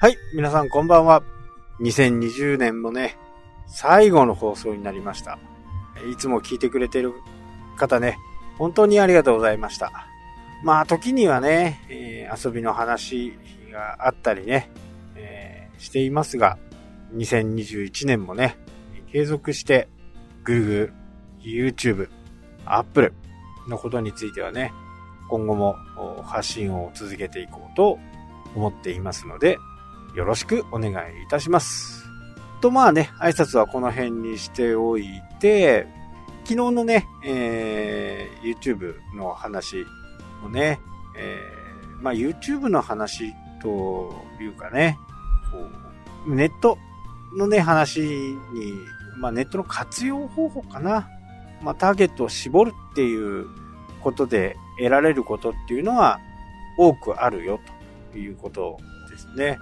はい、皆さんこんばんは。2020年もね、最後の放送になりました。いつも聞いてくれてる方ね、本当にありがとうございました。まあ、時にはね、えー遊びの話があったりね、えーしていますが、2021年もね、継続して、Google、YouTube、Apple のことについてはね、今後も発信を続けていこうと思っていますので、よろしくお願いいたします。と、まあね、挨拶はこの辺にしておいて、昨日のね、えー YouTube の話もね、えーまあ YouTube の話というかね、こうネットのね、話に、まあネットの活用方法かな。まあターゲットを絞るっていうことで得られることっていうのは多くあるよということですね。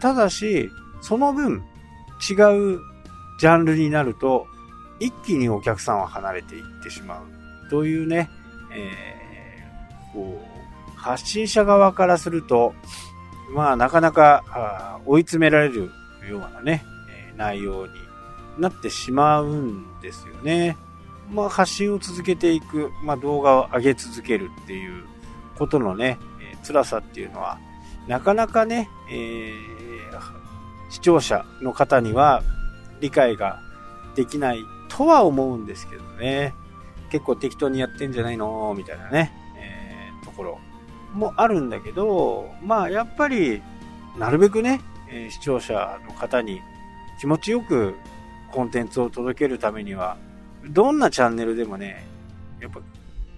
ただし、その分違うジャンルになると一気にお客さんは離れていってしまうというね、えーこう発信者側からすると、まあなかなか追い詰められるようなね、内容になってしまうんですよね。まあ発信を続けていく、まあ動画を上げ続けるっていうことのね、辛さっていうのは、なかなかね、えー視聴者の方には理解ができないとは思うんですけどね。結構適当にやってんじゃないの？みたいなね、えーところもあるんだけど、まあやっぱり、なるべくね、え視聴者の方に気持ちよくコンテンツを届けるためには、どんなチャンネルでもね、やっ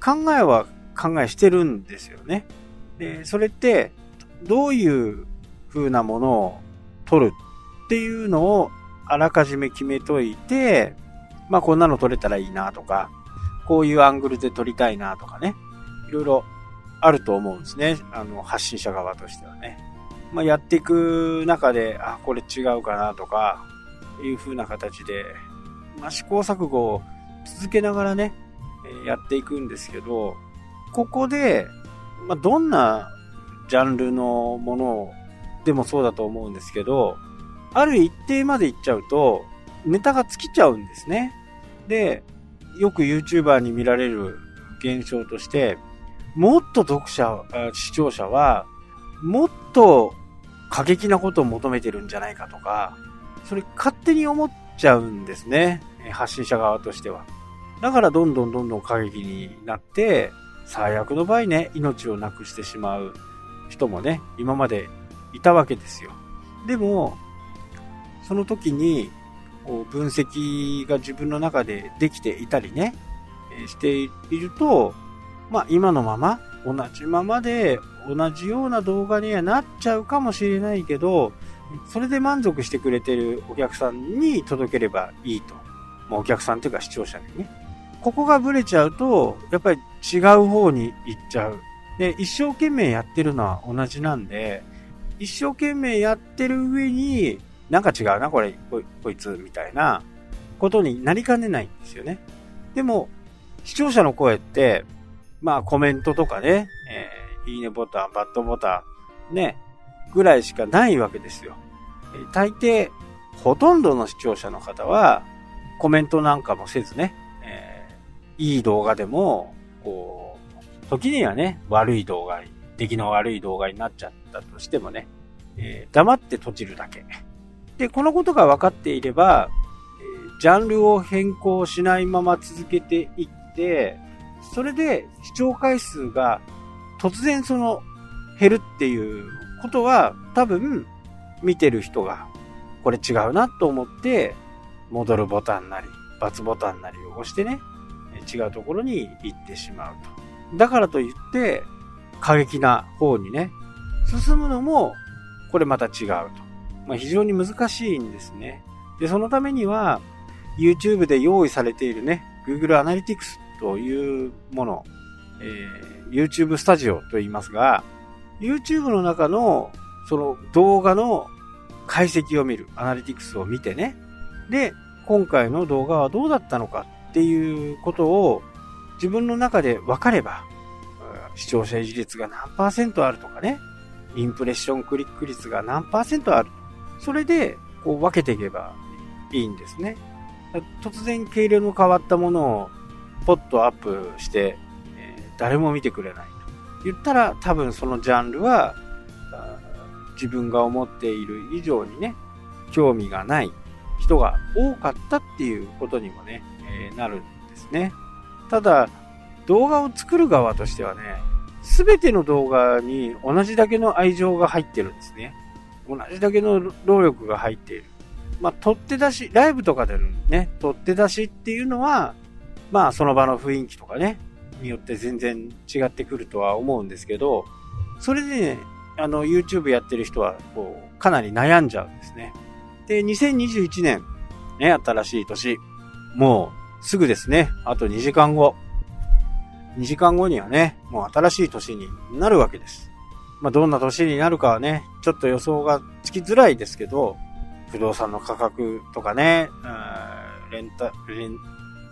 ぱ考えは考えしてるんですよね。で、それって、どういう風なものを撮るっていうのをあらかじめ決めといて、まあこんなの撮れたらいいなとか、こういうアングルで撮りたいなとかね、いろいろあると思うんですね。あの、発信者側としてはね。まあやっていく中で、あ、これ違うかなとか、いう風な形で、まあ試行錯誤を続けながらね、やっていくんですけど、ここで、まあどんなジャンルのものをでもそうだと思うんですけど、ある一定まで行っちゃうと、ネタが尽きちゃうんですね。で、よく YouTuber に見られる現象として、もっと読者、視聴者は、もっと過激なことを求めてるんじゃないかとか、それ勝手に思っちゃうんですね。発信者側としては。だからどんどんどんどん過激になって、最悪の場合ね、命をなくしてしまう人もね、今までいたわけですよ。でも、その時に、こう分析が自分の中でできていたりね、していると、まあ今のまま、同じままで同じような動画にはなっちゃうかもしれないけど、それで満足してくれてるお客さんに届ければいいと。まあお客さんというか視聴者にね。ここがブレちゃうと、やっぱり違う方に行っちゃう。で、一生懸命やってるのは同じなんで、一生懸命やってる上に、なんか違うな、これ、こいこいつ、みたいなことになりかねないんですよね。でも、視聴者の声って、まあコメントとかね、えーいいねボタン、バッドボタン、ね、ぐらいしかないわけですよ。えー大抵、ほとんどの視聴者の方は、コメントなんかもせずね、えーいい動画でも、こう、時にはね、悪い動画に、出来の悪い動画になっちゃったとしてもね、えー黙って閉じるだけ。で、このことが分かっていれば、えジャンルを変更しないまま続けていって、それで視聴回数が突然その減るっていうことは多分見てる人がこれ違うなと思って戻るボタンなり×ボタンなりを押してね違うところに行ってしまうと。だからといって過激な方にね進むのもこれまた違うと。まあ、非常に難しいんですね。で、そのためには、YouTube で用意されているね、Google Analytics というもの、えー YouTube スタジオと言いますが、YouTube の中の、その動画の解析を見る、アナリティクスを見てね、で、今回の動画はどうだったのかっていうことを自分の中で分かれば、視聴者維持率が何パーセントあるとかね、インプレッションクリック率が何パーセントある。それで、こう分けていけばいいんですね。突然経路の変わったものをポッとアップして、えー、誰も見てくれないと言ったら多分そのジャンルは自分が思っている以上にね、興味がない人が多かったっていうことにもね、えー、なるんですね。ただ、動画を作る側としてはね、すべての動画に同じだけの愛情が入ってるんですね。同じだけの労力が入っている。まあ、取って出し、ライブとかでのね、取って出しっていうのは、まあ、その場の雰囲気とかね、によって全然違ってくるとは思うんですけど、それでね、あの、YouTube やってる人は、こう、かなり悩んじゃうんですね。で、2021年、ね、新しい年、もう、すぐですね、あと2時間後。2時間後にはね、もう新しい年になるわけです。まあ、どんな年になるかはね、ちょっと予想がつきづらいですけど、不動産の価格とかね、レンタ、レン、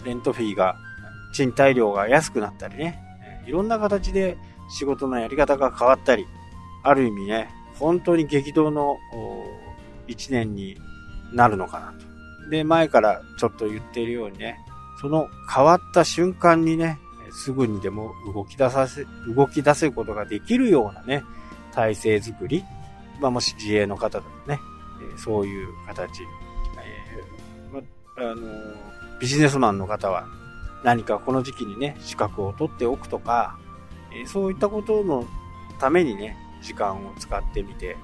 レントフィーが、賃貸料が安くなったりね、いろんな形で仕事のやり方が変わったり、ある意味ね、本当に激動の一年になるのかなと。で、前からちょっと言っているようにね、その変わった瞬間にね、すぐにでも動き出させ、動き出せることができるようなね、体制づくり、まあ、もし自営の方だとね、そういう形、え、ま、あの、ビジネスマンの方は何かこの時期にね、資格を取っておくとか、え、そういったことのためにね、時間を使ってみて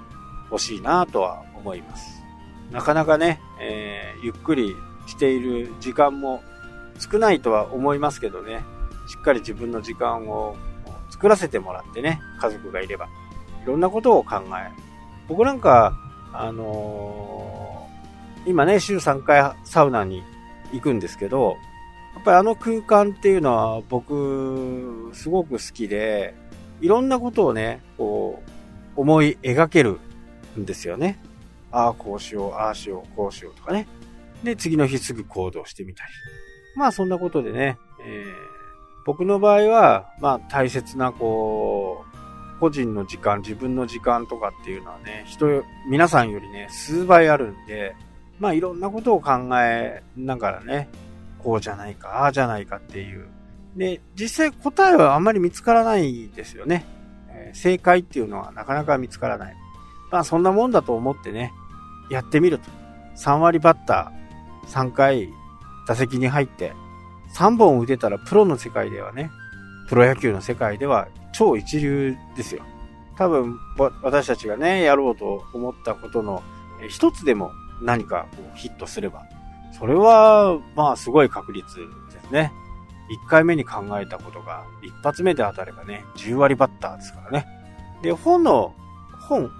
ほしいなとは思います。なかなかね、えー、ゆっくりしている時間も少ないとは思いますけどね、しっかり自分の時間を作らせてもらってね、家族がいれば。いろんなことを考える。僕なんか、あのー、今ね、週3回サウナに行くんですけど、やっぱりあの空間っていうのは僕、すごく好きで、いろんなことをね、こう、思い描けるんですよね。ああ、こうしよう、ああしよう、こうしようとかね。で、次の日すぐ行動してみたり。まあそんなことでね、えー、僕の場合は、まあ大切なこう、個人の時間、自分の時間とかっていうのはね、人、皆さんよりね、数倍あるんで、まあいろんなことを考えながらね、こうじゃないか、ああじゃないかっていう。で、実際答えはあんまり見つからないですよね。えー、正解っていうのはなかなか見つからない。まあそんなもんだと思ってね、やってみると。3割バッター、3回打席に入って、3本打てたらプロの世界ではね、プロ野球の世界では超一流ですよ。多分、私たちがね、やろうと思ったことの一つでも何かこうヒットすれば、それは、まあ、すごい確率ですね。1回目に考えたことが一発目で当たればね、10割バッターですからね。で、本の、本、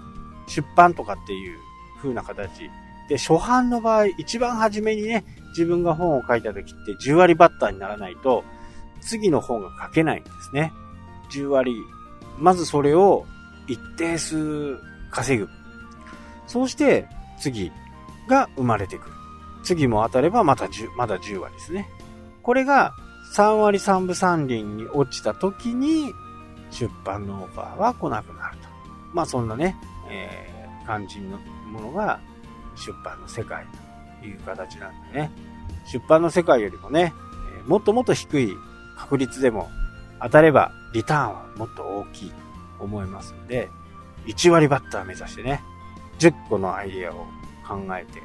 出版とかっていう風な形で、初版の場合、一番初めにね、自分が本を書いた時って10割バッターにならないと、次の本が書けないんですね。10割。まずそれを一定数稼ぐ。そうして次が生まれてくる。次も当たればまた10、まだ10割ですね。これが3割3分3厘に落ちた時に出版のオファーは来なくなると。まあそんなね、えー、感じのものが出版の世界という形なんでね。出版の世界よりもね、もっともっと低い確率でも当たればリターンはもっと大きいと思いますんで、1割バッター目指してね、10個のアイデアを考えて、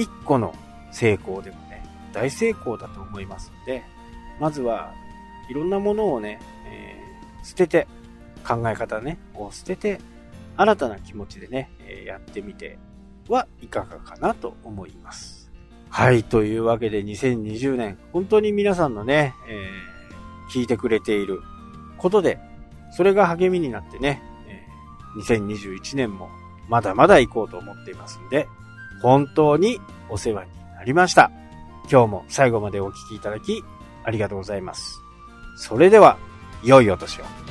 1個の成功でもね、大成功だと思いますんで、まずはいろんなものをね、えー、捨てて、考え方ね、を捨てて、新たな気持ちでね、えやってみてはい。かがかなと思い。ます。はい、とい。うわけで2020年、本当に皆さんのね、えー、聞い。てくれてい。ることで、それが励みになってね、えー、2021年もまだまだ行こうと思ってい。ますんで、本当にお世話になりました。今日も最後までお聴きい。ただきありがとうござい。ます。それでは、良い。お年を。